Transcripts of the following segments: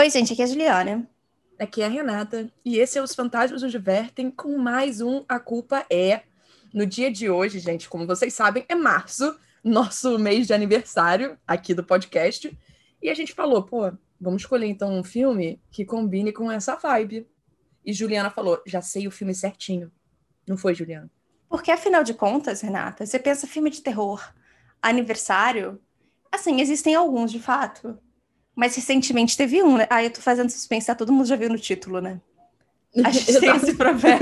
Oi, gente, aqui é a Juliana. Aqui é a Renata. E esse é Os Fantasmas Nos Divertem com mais um A Culpa É. No dia de hoje, gente, como vocês sabem, é março, nosso mês de aniversário aqui do podcast. E a gente falou, pô, vamos escolher então um filme que combine com essa vibe. E Juliana falou, já sei o filme certinho. Não foi, Juliana? Porque, afinal de contas, Renata, você pensa filme de terror, aniversário, assim, existem alguns de fato. Mas recentemente teve um, né? Ah, eu tô fazendo suspense, tá? todo mundo já viu no título, né? A gente tem esse problema.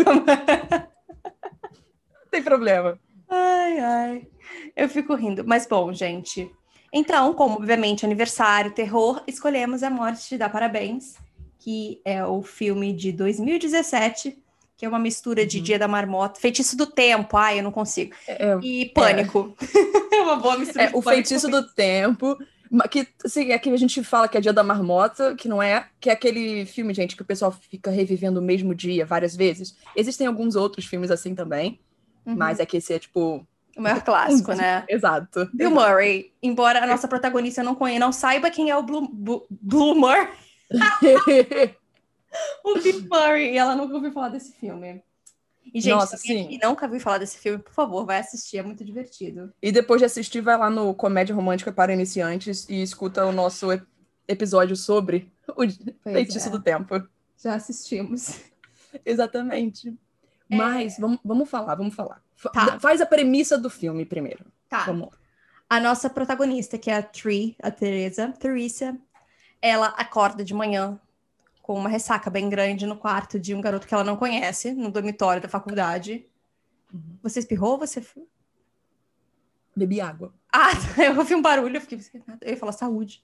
tem problema. Ai, ai. Eu fico rindo. Mas bom, gente. Então, como obviamente aniversário, terror, escolhemos A Morte Te Dá Parabéns, que é o filme de 2017, que é uma mistura de uhum. Dia da Marmota, Feitiço do Tempo, ai, eu não consigo, é, e Pânico. É, é uma boa mistura. É, o Feitiço do Tempo que, assim, é que a gente fala que é Dia da Marmota, que não é, que é aquele filme, gente, que o pessoal fica revivendo o mesmo dia várias vezes. Existem alguns outros filmes assim também, uhum. mas é que esse é tipo. O maior clássico, né? Exato. Bill Murray, embora a nossa protagonista não conheça, não saiba quem é o Blue, Blue, Blue Murray. o Bill Murray, e ela nunca ouviu falar desse filme. E, gente, Nossa, sim. e nunca ouviu falar desse filme, por favor, vai assistir, é muito divertido. E depois de assistir, vai lá no Comédia Romântica para Iniciantes e escuta o nosso episódio sobre o Feitiço é. do Tempo. Já assistimos. Exatamente. É... Mas vamos, vamos falar, vamos falar. Tá. Faz a premissa do filme primeiro. Tá. Vamos. A nossa protagonista, que é a Tree, a Teresa, Teresa, ela acorda de manhã com uma ressaca bem grande no quarto de um garoto que ela não conhece, no dormitório da faculdade. Uhum. Você espirrou ou você. Bebi água. Ah, eu ouvi um barulho, eu fiquei. Eu ia falar saúde.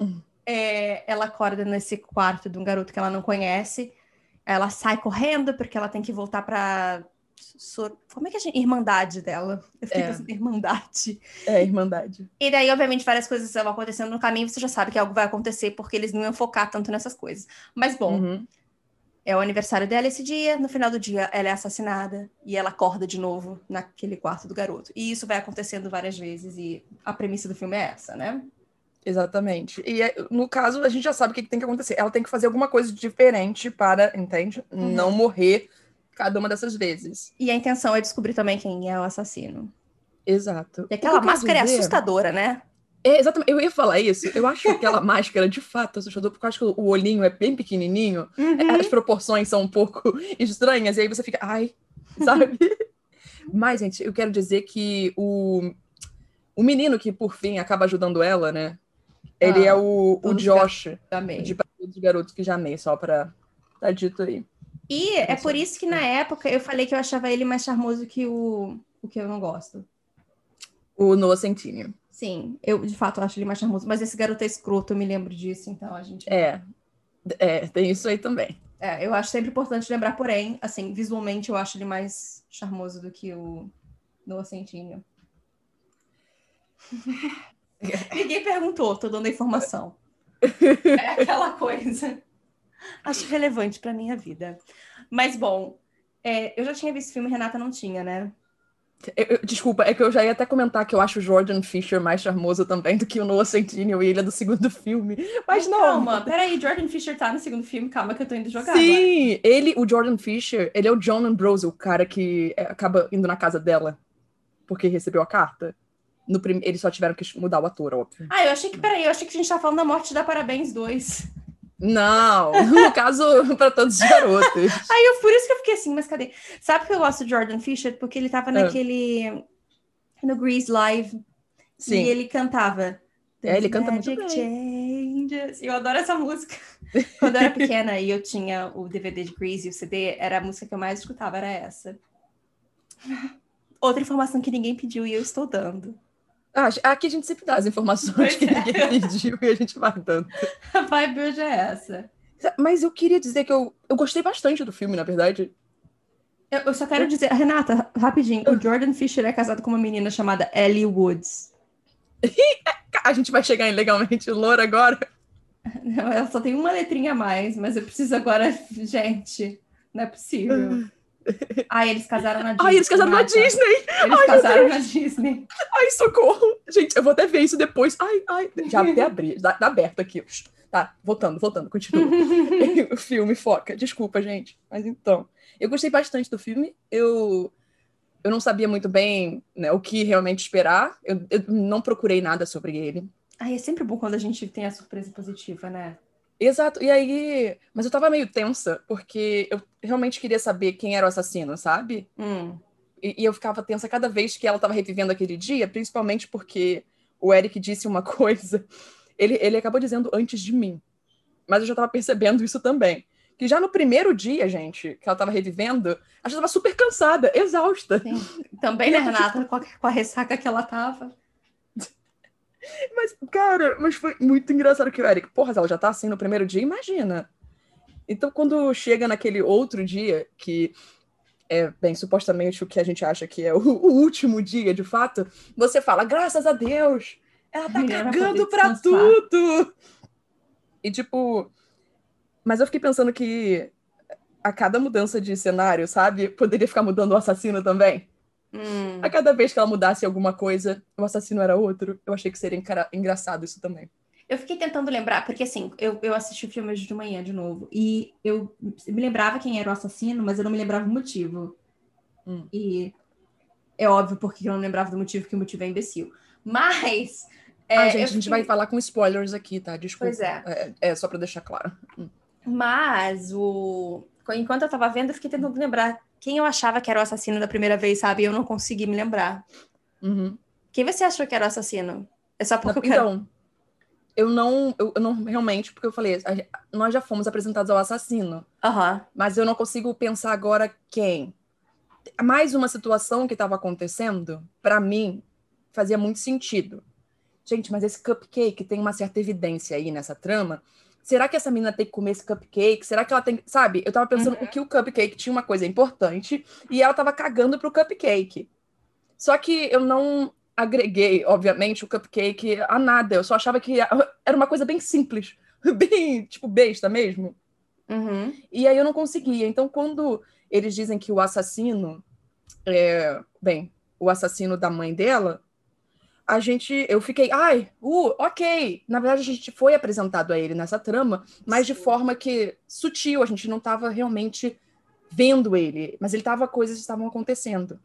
Uhum. É, ela acorda nesse quarto de um garoto que ela não conhece. Ela sai correndo porque ela tem que voltar para como é que a gente. Irmandade dela. Eu fiquei é. pensando, irmandade. É, irmandade. E daí, obviamente, várias coisas vão acontecendo no caminho, você já sabe que algo vai acontecer, porque eles não iam focar tanto nessas coisas. Mas, bom, uhum. é o aniversário dela esse dia, no final do dia ela é assassinada e ela acorda de novo naquele quarto do garoto. E isso vai acontecendo várias vezes, e a premissa do filme é essa, né? Exatamente. E é, no caso, a gente já sabe o que tem que acontecer. Ela tem que fazer alguma coisa diferente para, entende? Uhum. Não morrer cada uma dessas vezes. E a intenção é descobrir também quem é o assassino. Exato. E aquela máscara é assustadora, né? É, exatamente. Eu ia falar isso. Eu acho aquela máscara de fato assustadora, porque eu acho que o olhinho é bem pequenininho, uhum. as proporções são um pouco estranhas, e aí você fica, ai, sabe? Mas, gente, eu quero dizer que o, o menino que, por fim, acaba ajudando ela, né? Ele ah, é o, o Josh, de dos Garotos que já amei, só pra tá dito aí. E é por isso que na época eu falei que eu achava ele mais charmoso que o, o que eu não gosto. O Noah Centineo. Sim, eu de fato acho ele mais charmoso, mas esse garoto é escroto, eu me lembro disso, então a gente. É, é, tem isso aí também. É, eu acho sempre importante lembrar, porém, assim, visualmente eu acho ele mais charmoso do que o Noah Centineo. Ninguém perguntou, tô dando a informação. É aquela coisa acho relevante para minha vida. Mas, bom, é, eu já tinha visto filme, Renata não tinha, né? Eu, eu, desculpa, é que eu já ia até comentar que eu acho o Jordan Fisher mais charmoso também do que o Noah Centineo e ele é do segundo filme. Mas, Mas não. Calma, peraí, Jordan Fisher tá no segundo filme, calma que eu tô indo jogar. Sim, agora. ele, o Jordan Fisher, ele é o John Ambrose, o cara que é, acaba indo na casa dela porque recebeu a carta. No prim... Eles só tiveram que mudar o ator, óbvio. Ah, eu achei que, peraí, eu achei que a gente tá falando da morte da Parabéns 2. Não, no caso, para todos os garotos. Aí eu, por isso que eu fiquei assim, mas cadê? Sabe que eu gosto de Jordan Fisher? Porque ele tava ah. naquele. no Grease Live. Sim. E ele cantava. É, ele canta muito bem. Changes. Eu adoro essa música. Quando eu era pequena e eu tinha o DVD de Grease e o CD, era a música que eu mais escutava, era essa. Outra informação que ninguém pediu e eu estou dando. Ah, aqui a gente sempre dá as informações pois que é. ninguém pediu e a gente vai dando. A vibe hoje é essa. Mas eu queria dizer que eu, eu gostei bastante do filme, na verdade. Eu, eu só quero dizer, Renata, rapidinho, o Jordan Fisher é casado com uma menina chamada Ellie Woods. a gente vai chegar em Legalmente Loura agora? Não, ela só tem uma letrinha a mais, mas eu preciso agora. Gente, não é possível. Ah, eles casaram na Disney. Ai, eles casaram na. Disney! Eles Ai, casaram na Disney. Ai, socorro! Gente, eu vou até ver isso depois. Ai, ai. Já até abri, tá, tá aberto aqui. Tá, voltando, voltando, continua. o filme foca. Desculpa, gente. Mas então. Eu gostei bastante do filme. Eu, eu não sabia muito bem né, o que realmente esperar. Eu, eu não procurei nada sobre ele. Ai, é sempre bom quando a gente tem a surpresa positiva, né? Exato, e aí. Mas eu tava meio tensa, porque eu realmente queria saber quem era o assassino, sabe? Hum. E, e eu ficava tensa cada vez que ela tava revivendo aquele dia, principalmente porque o Eric disse uma coisa. Ele, ele acabou dizendo antes de mim. Mas eu já tava percebendo isso também. Que já no primeiro dia, gente, que ela tava revivendo, a gente tava super cansada, exausta. Sim. Também, né, Renata? Com a, com a ressaca que ela tava. Mas, cara, mas foi muito engraçado que o Eric, porra, ela já tá assim no primeiro dia, imagina. Então, quando chega naquele outro dia, que é, bem, supostamente o que a gente acha que é o, o último dia, de fato, você fala, graças a Deus, ela tá cagando pra tudo. E, tipo, mas eu fiquei pensando que a cada mudança de cenário, sabe, poderia ficar mudando o assassino também. Hum. A cada vez que ela mudasse alguma coisa, o assassino era outro. Eu achei que seria encara- engraçado isso também. Eu fiquei tentando lembrar, porque assim, eu, eu assisti o filme hoje de manhã de novo, e eu me lembrava quem era o assassino, mas eu não me lembrava o motivo. Hum. E é óbvio porque eu não lembrava do motivo, que o motivo é imbecil. Mas. é, ah, gente, a gente fiquei- vai falar com spoilers aqui, tá? Desculpa. Pois é. É, é, só pra deixar claro. Hum. Mas o. Enquanto eu tava vendo, eu fiquei tentando lembrar quem eu achava que era o assassino da primeira vez, sabe? E eu não consegui me lembrar. Uhum. Quem você achou que era o assassino? É só porque eu quero. Então, eu não, eu, eu não realmente, porque eu falei, a- nós já fomos apresentados ao assassino, Aham. mas eu não consigo pensar agora quem. Mais uma situação que estava acontecendo, pra mim, fazia muito sentido. Gente, mas esse cupcake tem uma certa evidência aí nessa trama. Será que essa menina tem que comer esse cupcake? Será que ela tem. Sabe? Eu tava pensando Uhum. que o cupcake tinha uma coisa importante e ela tava cagando pro cupcake. Só que eu não agreguei, obviamente, o cupcake a nada. Eu só achava que era uma coisa bem simples, bem, tipo, besta mesmo. Uhum. E aí eu não conseguia. Então, quando eles dizem que o assassino é, bem, o assassino da mãe dela, a gente, eu fiquei, ai, uh, ok. Na verdade, a gente foi apresentado a ele nessa trama, mas de forma que sutil, a gente não estava realmente vendo ele, mas ele tava, coisas estavam acontecendo.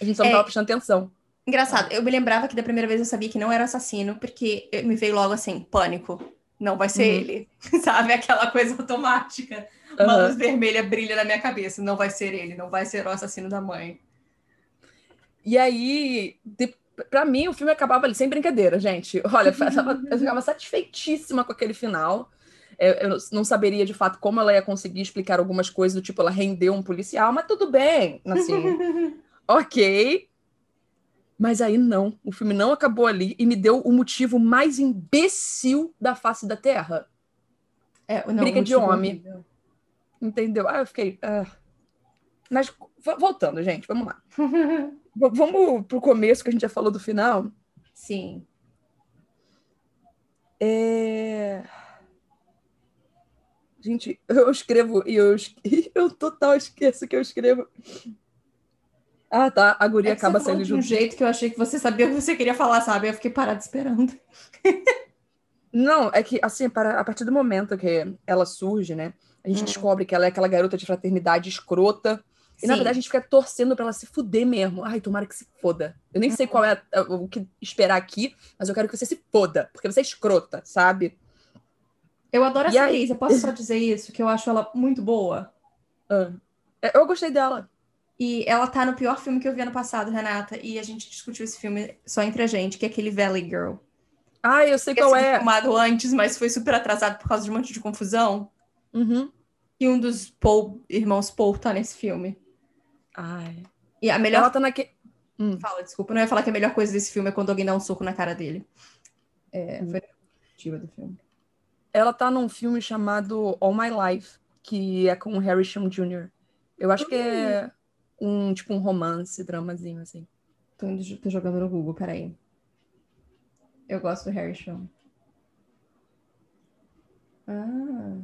A gente só não É. estava prestando atenção. Engraçado, eu me lembrava que da primeira vez eu sabia que não era assassino, porque me veio logo assim, pânico. Não vai ser Uhum. ele. Sabe? Aquela coisa automática. Uma Aham. luz vermelha brilha na minha cabeça. Não vai ser ele, não vai ser o assassino da mãe. E aí, de, pra mim, o filme acabava ali, sem brincadeira, gente. Olha, eu ficava, eu ficava satisfeitíssima com aquele final. É, Eu, não saberia, de fato, como ela ia conseguir explicar algumas coisas, do tipo, ela rendeu um policial, mas tudo bem, assim, ok. Mas aí não, o filme não acabou ali e me deu o motivo mais imbecil da face da Terra. É, não, Briga de motivo homem. horrível. Entendeu? Ah, eu fiquei. ah. Mas vo- voltando, gente, vamos lá. Vamos pro começo que a gente já falou do final. Sim. É... Gente, eu escrevo e eu, eu total esqueço que eu escrevo. Ah, tá. A guria É acaba saindo de um jeito que eu achei que você sabia o que você queria falar, sabe? Eu fiquei parada esperando. Não, é que, assim, para, a partir do momento que ela surge, né? A gente Hum. descobre que ela é aquela garota de fraternidade escrota. E, na Sim. verdade, a gente fica torcendo pra ela se fuder mesmo. Ai, tomara que se foda. Eu nem sei Uhum. qual é a- o que esperar aqui, mas eu quero que você se foda, porque você é escrota, sabe? Eu adoro E essa atriz, eu posso só dizer isso, que eu acho ela muito boa. Ah. É, Eu gostei dela. E ela tá no pior filme que eu vi ano passado, Renata, e a gente discutiu esse filme só entre a gente, que é aquele Valley Girl. Ai, eu sei Tinha qual sido é. filmado antes, mas foi super atrasado por causa de um monte de confusão. Uhum. E um dos Paul, irmãos Paul tá nesse filme. Ai. E a melhor Ela tá naquele. Hum. Fala, desculpa, não ia falar que a melhor coisa desse filme é quando alguém dá um soco na cara dele. É, Hum. foi a perspectiva do filme. Ela tá num filme chamado All My Life, que é com o Harrison Jr. Eu acho que é um tipo um romance, dramazinho, assim. Tô, tô jogando no Google, peraí. Eu gosto do Harry Sean. Ah.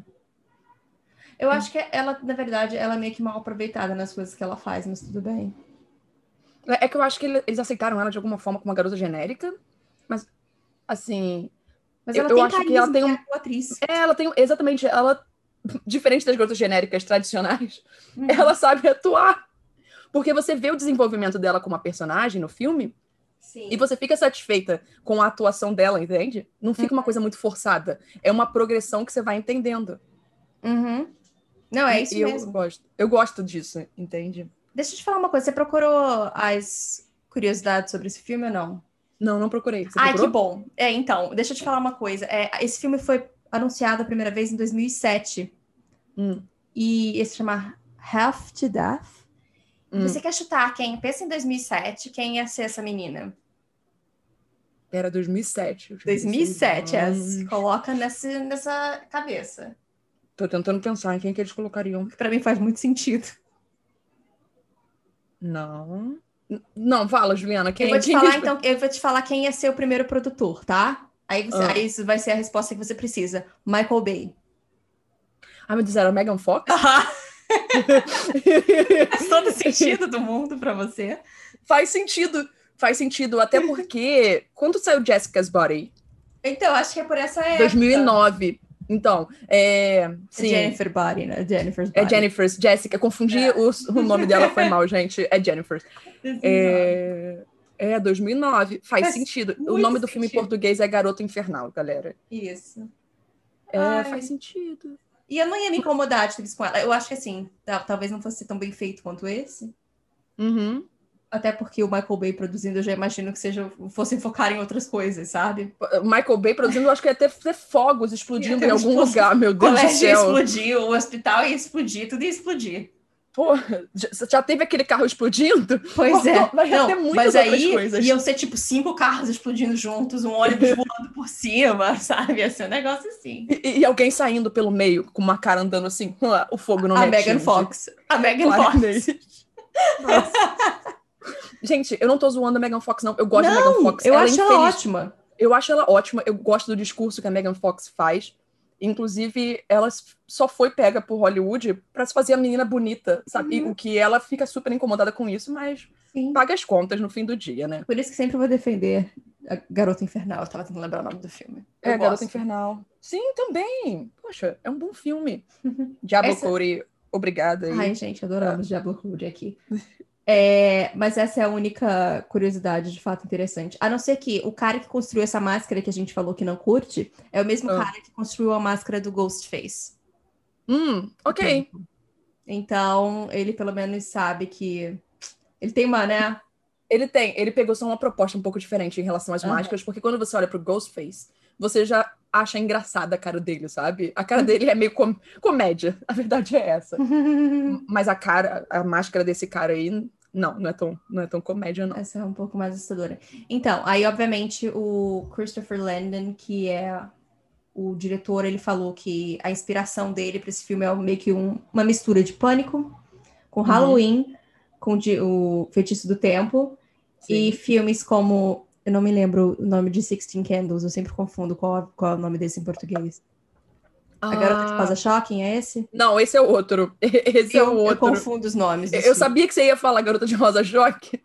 Eu acho que ela, na verdade, ela é meio que mal aproveitada nas coisas que ela faz, mas tudo bem. É que eu acho que eles aceitaram ela de alguma forma como uma garota genérica, mas assim. Mas eu, ela eu tem acho que ela tem um. é atriz. É, ela tem. Exatamente, ela. Diferente das garotas genéricas tradicionais, Uhum. ela sabe atuar. Porque você vê o desenvolvimento dela como uma personagem no filme Sim. e você fica satisfeita com a atuação dela, entende? Não fica uma coisa muito forçada. É uma progressão que você vai entendendo. Uhum. Não, é isso e eu mesmo. gosto. Eu gosto disso, entende? Deixa eu te falar uma coisa. Você procurou as curiosidades sobre esse filme ou não? Não, não procurei. Você Ai, que procurou? bom. É, então, deixa eu te falar uma coisa. É, esse filme foi anunciado a primeira vez em 2007. Hum, E esse se chama Half to Death. hum. Você quer chutar quem? Pensa em 2007, quem ia ser essa menina? Era 2007. eu tinha 2007, 16 é, se coloca nessa, nessa cabeça. Tô tentando pensar em quem que eles colocariam. Que pra mim faz muito sentido. Não. Não, fala, Juliana. Quem, eu vou te que falar, eles- então, eu vou te falar quem ia ser o primeiro produtor, tá? Aí, você- Ah. aí isso vai ser a resposta que você precisa. Michael Bay. Ah, meu Deus, era Megan Fox? Faz todo sentido do mundo pra você. Faz sentido. Faz sentido. Até porque. Quando saiu Jessica's Body? Então, acho que é por essa época. 2009. Então, é. É Sim. Jennifer Body, né? Jennifer's Body. É Jennifer's. Jessica. Confundi É. o, o nome dela, foi mal, gente. É Jennifer. 2009. É. É, 2009. Faz, Faz sentido. O nome do filme em português é Garota Infernal, galera. Isso. É, Ai. faz sentido. E eu não ia me incomodar de visto com ela. Eu acho que assim, tal- talvez não fosse tão bem feito quanto esse. Uhum. Até porque o Michael Bay produzindo, eu já imagino que seja, fossem focar em outras coisas, sabe? Michael Bay produzindo, eu acho que ia ter, ter fogos explodindo Ia em ter algum explosão. lugar, meu O Deus do céu. explodir, o hospital ia explodir, tudo ia explodir. Porra, já, já teve aquele carro explodindo? Pois é. Vai Não, ter muitas mas aí coisas. iam ser tipo cinco carros explodindo juntos, um ônibus voando por cima, sabe? Ia ser um negócio assim. E, e alguém saindo pelo meio, com uma cara andando assim, "Ah, o fogo não a me Megan atinge." Fox. A Megan Fox. Nossa. Gente, eu não tô zoando a Megan Fox, não. Eu gosto da Megan Não, Fox. eu ela acho é ela infeliz. ótima. Eu acho ela ótima. Eu gosto do discurso que a Megan Fox faz. Inclusive, ela só foi pega por Hollywood pra se fazer a menina bonita, sabe? Uhum. O que ela fica super incomodada com isso, mas Sim. paga as contas no fim do dia, né? Por isso que sempre vou defender a Garota Infernal. Eu tava tentando lembrar o nome do filme. Eu É, Garota gosto. Infernal. Sim, também. Poxa, é um bom filme. Diablo Essa- Cody, obrigada. aí. Ai, gente, adoramos Diablo Code aqui. É, mas essa é a única curiosidade de fato interessante. A não ser que o cara que construiu essa máscara que a gente falou que não curte é o mesmo Ah. cara que construiu a máscara do Ghostface. Hum, ok. Então, ele pelo menos sabe que ele tem uma, né? Ele tem, ele pegou só uma proposta um pouco diferente em relação às Aham. máscaras, porque quando você olha pro Ghostface, você já acha engraçada a cara dele, sabe? A cara dele é meio com- comédia, a verdade é essa. Mas a cara, a máscara desse cara aí, não, não é tão, não é tão comédia, não. Essa é um pouco mais assustadora. Então, aí, obviamente, o Christopher Landon, que é o diretor, ele falou que a inspiração dele para esse filme é meio que um- uma mistura de pânico com Uhum. Halloween, com de- o Feitiço do Tempo e filmes como. Eu não me lembro o nome de Sixteen Candles, eu sempre confundo qual, qual é o nome desse em português. A Garota de Ah, Casa Shocking é esse? Não, esse é o outro. Esse é eu, o eu outro. confundo os nomes. Eu filmes. sabia que você ia falar Garota de Rosa Choque.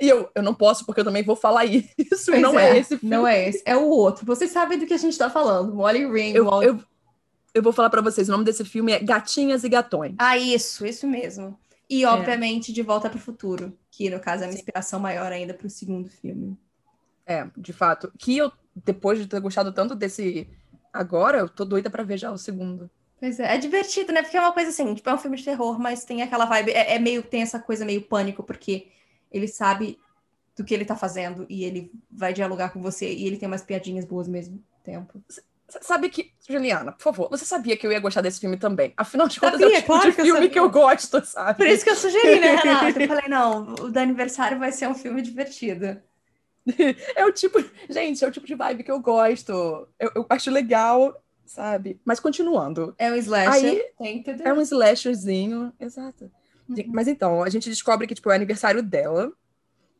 E eu, eu não posso, porque eu também vou falar isso. Pois não é, esse filme. Não é esse, é o outro. Vocês sabem do que a gente tá falando. Molly Ring. Eu, Molly- eu, eu vou falar pra vocês, o nome desse filme é Gatinhas e Gatões. Ah, isso, isso mesmo. É. E, obviamente, De Volta para o Futuro, que, no caso, é uma inspiração maior ainda para o segundo filme. É, de fato. Que eu, depois de ter gostado tanto desse agora, eu tô doida pra ver já o segundo. Pois é, é divertido, né? Porque é uma coisa assim, tipo, é um filme de terror, mas tem aquela vibe, é, é meio, tem essa coisa meio pânico, porque ele sabe do que ele tá fazendo e ele vai dialogar com você e ele tem umas piadinhas boas ao mesmo tempo. S- Sabe que, Juliana, por favor, você sabia que eu ia gostar desse filme também? Afinal de contas, é Sabia, o tipo claro de que eu filme sabia. que eu gosto, sabe? Por isso que eu sugeri, né, Renata? Eu falei, não, o do aniversário vai ser um filme divertido. É o tipo. Gente, é o tipo de vibe que eu gosto. Eu, eu acho legal, sabe? Mas continuando. É um slasher. Aí. É um slasherzinho. Exato. Uhum. Mas então, a gente descobre que tipo, é aniversário dela.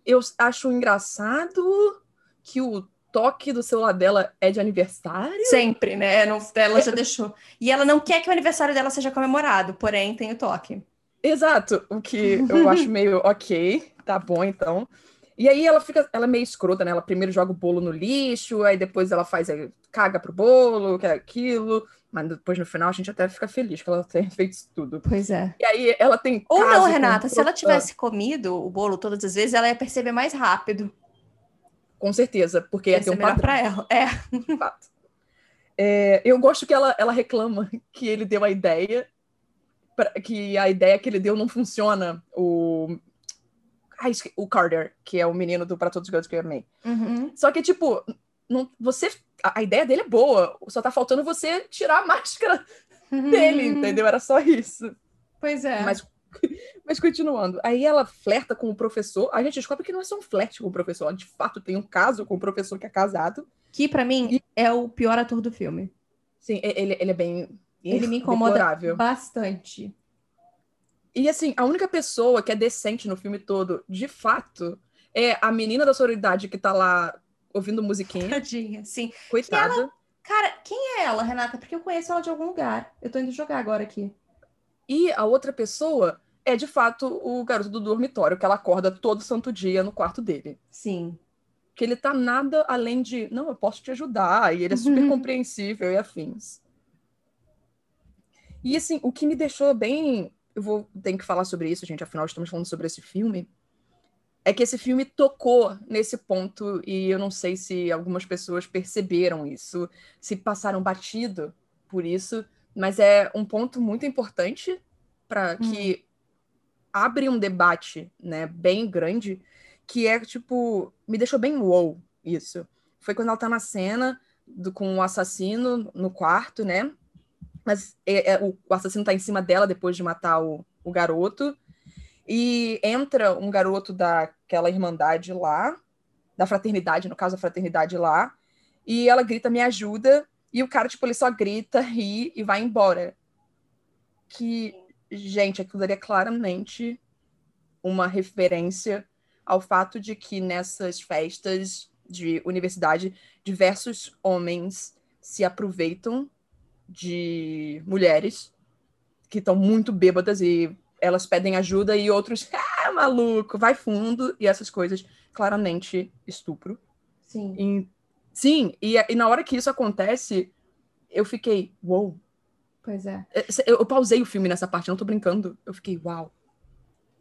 Eu acho engraçado que o toque do celular dela é de aniversário? Sempre, né? Não, ela já deixou. E ela não quer que o aniversário dela seja comemorado, porém tem o toque. Exato, o que eu acho meio ok, tá bom então. E aí ela fica, ela é meio escrota, né? Ela primeiro joga o bolo no lixo, aí depois ela faz, aí, caga pro bolo, que é aquilo. Mas depois no final a gente até fica feliz que ela tenha feito isso tudo. Pois é. E aí ela tem. Ou não, Renata, se ela tivesse comido o bolo todas as vezes, ela ia perceber mais rápido. Com certeza, porque ia Ia ter ser um melhor padrão. pra ela. É. fato. É, eu gosto que ela, ela reclama que ele deu a ideia, pra- que a ideia que ele deu não funciona. O, ai, o Carter, que é o menino do Pra Todos os Garotos que eu amei. Uhum. Só que, tipo, não, você, a, a ideia dele é boa, só tá faltando você tirar a máscara dele, entendeu? Era só isso. Pois é. Mas, mas continuando, aí ela flerta com o professor, a gente descobre que não é só um flerte com o professor, ela de fato tem um caso com o professor que é casado. Que pra mim é o pior ator do filme. Sim, e- ele, ele é bem. Ele me incomoda bastante. E assim, a única pessoa que é decente no filme todo, de fato, é a menina da sororidade que tá lá ouvindo musiquinha. Tadinha, sim. Coitada. Cara, quem é ela, Renata? Porque eu conheço ela de algum lugar. Eu tô indo jogar agora aqui. E a outra pessoa é, de fato, o garoto do dormitório, que ela acorda todo santo dia no quarto dele. Sim. Que ele tá nada além de, não, eu posso te ajudar, e ele é super Uhum. compreensível e afins. E assim, o que me deixou bem. Eu vou ter que falar sobre isso, gente, afinal estamos falando sobre esse filme. É que esse filme tocou nesse ponto, e eu não sei se algumas pessoas perceberam isso, se passaram batido por isso, mas é um ponto muito importante para que abre um debate, né, bem grande, que é tipo, me deixou bem wow isso. Foi quando ela tá na cena do, com o assassino no quarto, né? Mas é- é- o, o assassino tá em cima dela depois de matar o, o garoto. E entra um garoto daquela irmandade lá, da fraternidade, no caso, a fraternidade lá, e ela grita, me ajuda, e o cara, tipo, ele só grita, ri e vai embora. Que, gente, aquilo daria claramente uma referência ao fato de que nessas festas de universidade, diversos homens se aproveitam de mulheres que estão muito bêbadas e elas pedem ajuda e outros, ah, maluco, vai fundo e essas coisas, claramente estupro. Sim. E- sim, e, e na hora que isso acontece, eu fiquei, uou. Pois é. Eu, eu pausei o filme nessa parte, não tô brincando. Eu fiquei, uau.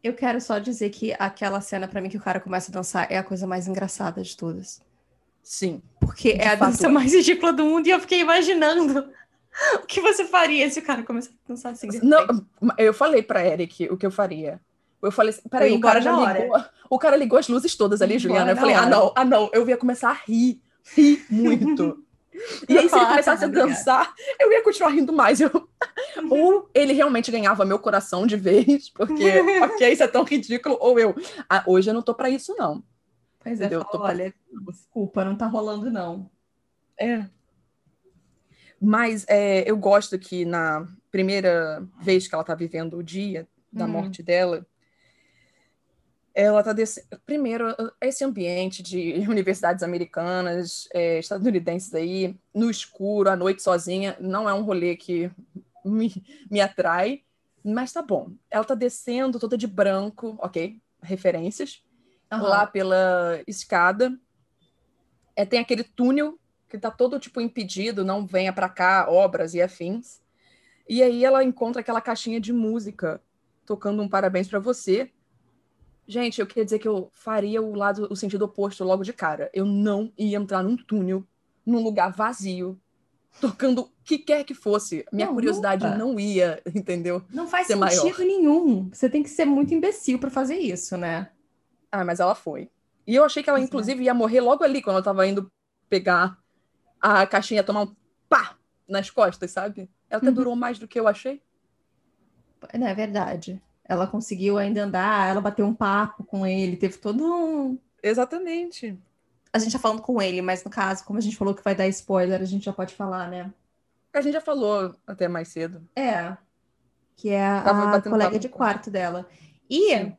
Eu quero só dizer que aquela cena pra mim que o cara começa a dançar é a coisa mais engraçada de todas. Sim. Porque De é a dança é. mais ridícula do mundo e eu fiquei imaginando o que você faria se o cara começasse a dançar assim. Não, eu falei pra Eric o que eu faria. Eu falei assim, peraí, o cara já hora. ligou. O cara ligou as luzes todas ali, Ia Juliana. Eu falei, na ah, não, hora. ah, não. Eu ia começar a rir, rir muito. E aí, se ele Ah, tá começasse a dançar, eu ia continuar rindo mais. Eu... Ou ele realmente ganhava meu coração de vez, porque, ok, isso é tão ridículo. Ou eu, ah, hoje eu não tô pra isso, não. Pois é, Entendeu? fala, Tô- olha, desculpa, não tá rolando não. É. Mas é, eu gosto que na primeira vez que ela tá vivendo o dia da Hum. morte dela, ela tá desse... primeiro esse ambiente de universidades americanas, é, estadunidenses aí, no escuro, à noite sozinha, não é um rolê que me, me atrai, mas tá bom. Ela tá descendo toda de branco, ok? Referências Aham. lá pela escada. É, tem aquele túnel que tá todo tipo impedido, não venha pra cá, obras e afins. E aí ela encontra aquela caixinha de música tocando um parabéns pra você. Gente, eu queria dizer que eu faria o lado, o sentido oposto logo de cara. Eu não ia entrar num túnel, num lugar vazio, tocando o que quer que fosse. Minha Não, curiosidade nunca. não ia, entendeu? Não faz ser sentido maior. nenhum. Você tem que ser muito imbecil pra fazer isso, né? Ah, mas ela foi. E eu achei que ela, é. inclusive, ia morrer logo ali, quando ela tava indo pegar a caixinha, tomar um pá nas costas, sabe? Ela até Uhum. durou mais do que eu achei. Não, é verdade. Ela conseguiu ainda andar, ela bateu um papo com ele, teve todo um. Exatamente. A gente tá falando com ele, mas no caso, como a gente falou que vai dar spoiler, a gente já pode falar, né? A gente já falou até mais cedo. É. Que é a batendo colega de quarto dela. E Sim.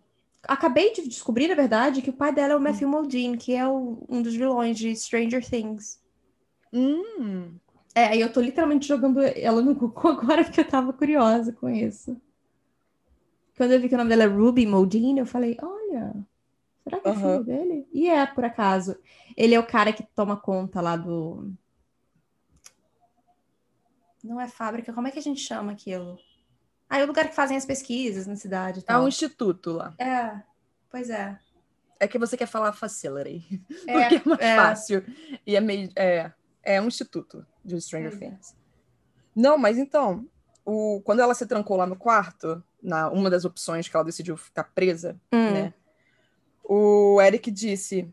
acabei de descobrir, na verdade, que o pai dela é o Matthew Modine, que é o, um dos vilões de Stranger Things. Hum. É, aí eu tô literalmente jogando ela no Google agora porque eu tava curiosa com isso. Quando eu vi que o nome dela é Ruby Modine, eu falei, olha, será que é filho dele? E é, por acaso. Ele é o cara que toma conta lá do. Não é fábrica, como é que a gente chama aquilo? Ah, é o lugar que fazem as pesquisas na cidade e É tal. um instituto lá. É, pois é. É que você quer falar facility. É, Porque é mais é. fácil. E é meio. É, é um instituto de Stranger é. Things. Não, mas então, o, quando ela se trancou lá no quarto, na uma das opções que ela decidiu ficar presa, Hum. né? O Eric disse: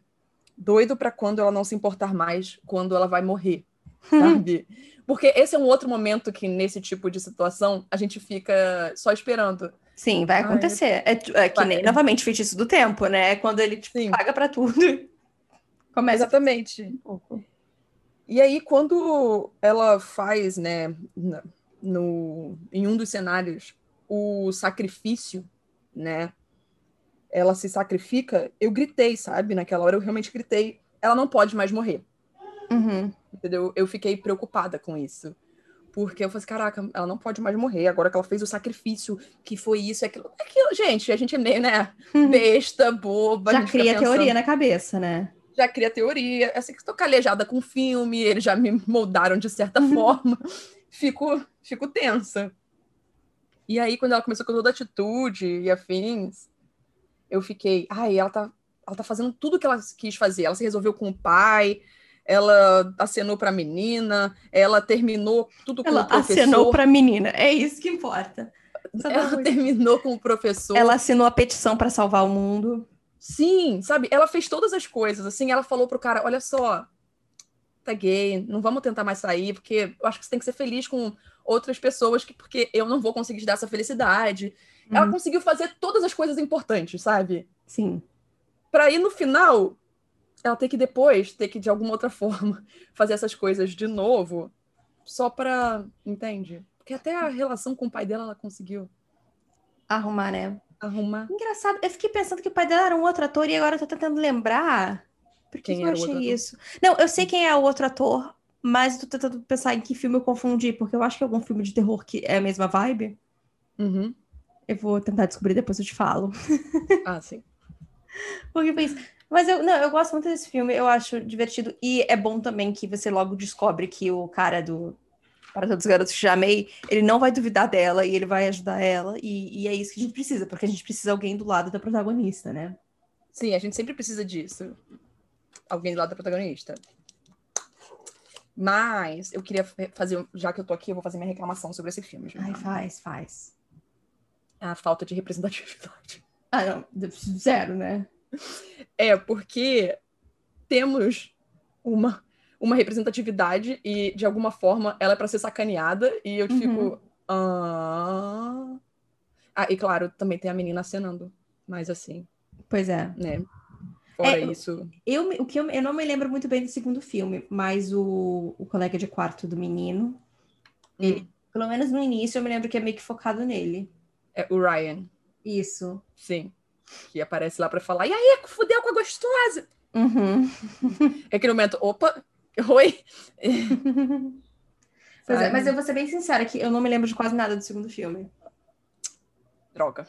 doido pra quando ela não se importar mais quando ela vai morrer, sabe? Porque esse é um outro momento que, nesse tipo de situação, a gente fica só esperando. Sim, vai Ai, acontecer. É, tu- é que vai. nem novamente feitiço do tempo, né? Quando ele tipo, paga pra tudo. Começa Exatamente. pouco. E aí, quando ela faz, né, no, em um dos cenários, o sacrifício, né, ela se sacrifica, eu gritei, sabe? Naquela hora eu realmente gritei. Ela não pode mais morrer, Uhum. entendeu? Eu fiquei preocupada com isso. Porque eu falei, assim, caraca, ela não pode mais morrer, agora que ela fez o sacrifício, que foi isso aquilo. aquilo. Gente, a gente é meio, né, besta, boba. Já cria pensando- teoria na cabeça, né? Já cria teoria. Assim que estou calejada com filme, eles já me moldaram de certa Uhum. forma. Fico, fico tensa. E aí, quando ela começou com toda a atitude e afins, eu fiquei, ai, ela tá, ela tá fazendo tudo que ela quis fazer. Ela se resolveu com o pai, ela acenou pra menina, ela terminou tudo com Ela o professor. acenou pra menina. É isso que importa. Ela terminou com o professor. Ela assinou a petição pra salvar o mundo. Sim, sabe? Ela fez todas as coisas, assim, ela falou pro cara, olha só, tá gay, não vamos tentar mais sair, porque eu acho que você tem que ser feliz com outras pessoas, que, porque eu não vou conseguir te dar essa felicidade. Ela Uhum. conseguiu fazer todas as coisas importantes, sabe? Sim. Pra aí no final, ela ter que depois, ter que de alguma outra forma fazer essas coisas de novo, só pra, entende? Porque até a relação com o pai dela ela conseguiu Arrumar, né? Arrumar. Engraçado. Eu fiquei pensando que o pai dela era um outro ator e agora eu tô tentando lembrar. Por que, Quem que eu achei isso? Não, eu sei quem é o outro ator, mas eu tô tentando pensar em que filme eu confundi, porque eu acho que é algum filme de terror que é a mesma vibe. Uhum. Eu vou tentar descobrir depois eu te falo. Ah, sim. Porque foi isso. Mas eu, não, eu gosto muito desse filme, eu acho divertido. E é bom também que você logo descobre que o cara do Para Todos os Garotos que Já Amei, ele não vai duvidar dela e ele vai ajudar ela. E, e é isso que a gente precisa, porque a gente precisa de alguém do lado da protagonista, né? Sim, a gente sempre precisa disso. Alguém do lado da protagonista. Mas eu queria fa- fazer, já que eu tô aqui, eu vou fazer minha reclamação sobre esse filme. Ai, faz, faz. A falta de representatividade. Ah, não, zero, né? É, porque temos uma, uma representatividade e, de alguma forma, ela é pra ser sacaneada e eu Uhum. fico. Ah... ah, e claro, também tem a menina acenando. Mas assim, Pois é. né? Fora É, eu- isso. Eu, me- o que eu, eu não me lembro muito bem do segundo filme, mas o, o colega de quarto do menino, ele- hum, pelo menos no início, eu me lembro que é meio que focado nele. é o Ryan. Isso. Sim. Que aparece lá pra falar, e aí, fudeu com a gostosa? Uhum. É aquele momento, opa, oi. Pois é, mas eu vou ser bem sincera que eu não me lembro de quase nada do segundo filme. Droga.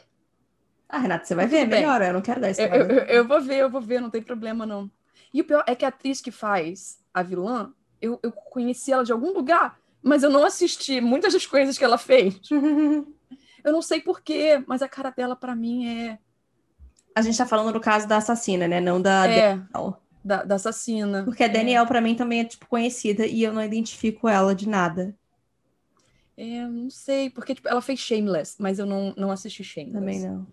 Ah, Renata, você vai Tudo ver, bem. melhor, eu não quero dar spoiler. eu, eu- eu vou ver, eu vou ver, não tem problema, não. E o pior é que a atriz que faz a vilã, eu, eu conheci ela de algum lugar, mas eu não assisti muitas das coisas que ela fez. Eu não sei porquê, mas a cara dela, pra mim, é. A gente tá falando no caso da assassina, né? Não da é Daniel. Da, da assassina. Porque a Daniel, pra mim, também é, tipo, conhecida e eu não identifico ela de nada. É, não sei, porque tipo, ela fez Shameless, mas eu não, não assisti Shameless. Também não.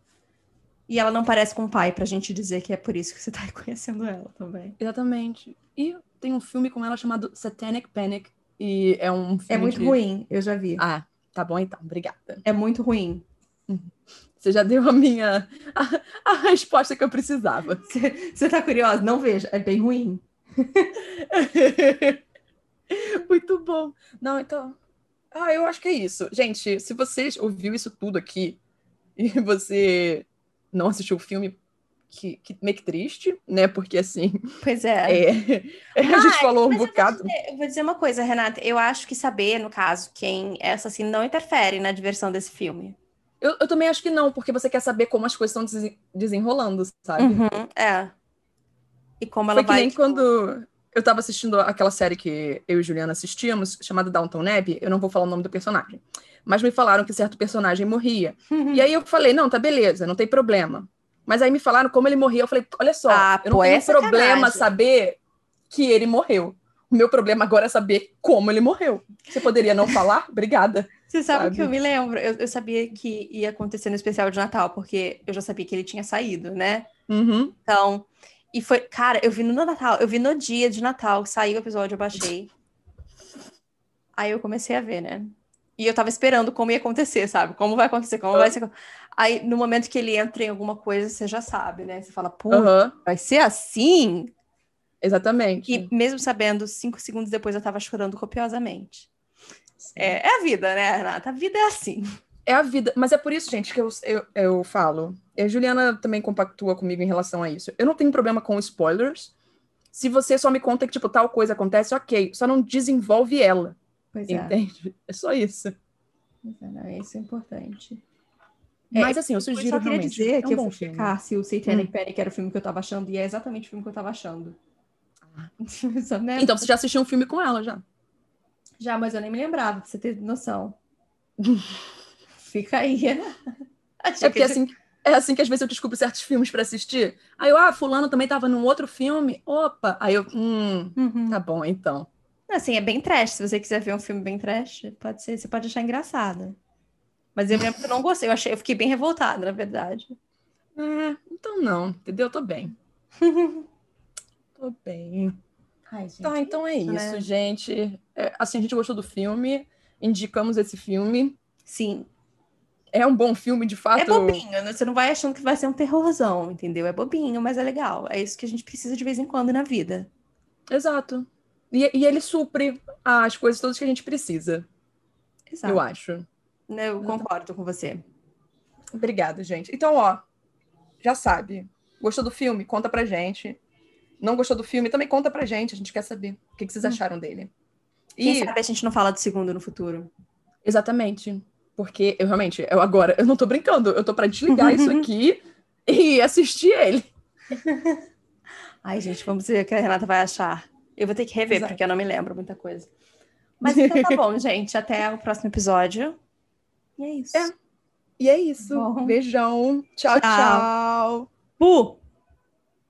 E ela não parece com o pai, pra gente dizer que é por isso que você tá reconhecendo ela também. Exatamente. E tem um filme com ela chamado Satanic Panic. E é um filme. É muito de- ruim, eu já vi. Ah, tá bom então, obrigada. É muito ruim. Você já deu a minha. a, a resposta que eu precisava. Você tá curiosa? Não veja, é bem ruim. muito bom. Não, então. Ah, eu acho que é isso. Gente, se você ouviu isso tudo aqui e você não assistiu o filme, que, que meio que triste, né? Porque assim. Pois é. é a gente falou um bocado. Eu vou, dizer, eu vou, dizer, uma coisa, Renata. Eu acho que saber, no caso, quem é assassino não interfere na diversão desse filme. Eu, eu também acho que não, porque você quer saber como as coisas estão desenrolando, sabe? Uhum, é. E como ela Foi vai. Que nem tipo... quando eu tava assistindo aquela série que eu e Juliana assistíamos, chamada Downton Abbey, eu não vou falar o nome do personagem. Mas me falaram que certo personagem morria. Uhum. E aí eu falei, não, tá beleza, não tem problema. Mas aí me falaram como ele morria. Eu falei, olha só, ah, eu não pô, tenho é problema saber que ele morreu. O meu problema agora é saber como ele morreu. Você poderia não falar? Obrigada. Você sabe, sabe, que eu me lembro? Eu, eu, sabia que ia acontecer no especial de Natal, porque eu já sabia que ele tinha saído, né? Uhum. Então, e foi, cara, eu vi no Natal, eu vi no dia de Natal, saiu o episódio, eu baixei. Aí eu comecei a ver, né? E eu tava esperando como ia acontecer, sabe? Como vai acontecer, como vai ser. Aí, no momento que ele entra em alguma coisa, você já sabe, né? Você fala, pô, uhum. vai ser assim? Exatamente. E mesmo sabendo, cinco segundos depois eu tava chorando copiosamente. É, é, a vida, né, Renata? A vida é assim. É a vida. Mas é por isso, gente, que eu, eu, eu falo. A Juliana também compactua comigo em relação a isso. Eu não tenho problema com spoilers. Se você só me conta que, tipo, tal coisa acontece, ok. Só não desenvolve ela. Pois entende? É. é só isso. É, não, isso é importante. Mas assim, eu sugiro eu só realmente. dizer é um que eu vou ficar se o Satanic hum. Panic era o filme que eu tava achando, e é exatamente o filme que eu tava achando. Ah. então você já assistiu um filme com ela, já? Já, mas eu nem me lembrava, pra você ter noção. Fica aí. é porque assim, é assim que às vezes eu descubro certos filmes para assistir. Aí eu, ah, fulano também tava num outro filme. Opa! Aí eu, hum, uhum. tá bom, então. Assim, é bem trash. Se você quiser ver um filme bem trash, pode ser, você pode achar engraçado. Mas eu lembro que eu não gostei. Eu, achei, eu fiquei bem revoltada, na verdade. É, então não, entendeu? Tô bem. Tô bem. Ai, gente, tá, então é isso, né? gente. É, assim, a gente gostou do filme, indicamos esse filme. Sim. É um bom filme, de fato. É bobinho, né? você não vai achando que vai ser um terrorzão, entendeu? É bobinho, mas é legal. É isso que a gente precisa de vez em quando na vida. Exato. E, e ele supre as coisas todas que a gente precisa. Exato. Eu acho. Né, eu concordo com você. Obrigada, gente. Então, ó, já sabe. Gostou do filme? Conta pra gente. Não gostou do filme? Também conta pra gente. A gente quer saber o que, que vocês hum. acharam dele. Quem e... sabe a gente não fala do segundo no futuro. Exatamente. Porque eu realmente, eu agora, eu não tô brincando, eu tô pra desligar isso aqui e assistir ele. Ai, gente, vamos ver o que a Renata vai achar. Eu vou ter que rever, Exato. porque eu não me lembro muita coisa. Mas então tá bom, gente. Até o próximo episódio. E é isso. É. E é isso. Bom. Beijão. tchau. tchau. tchau.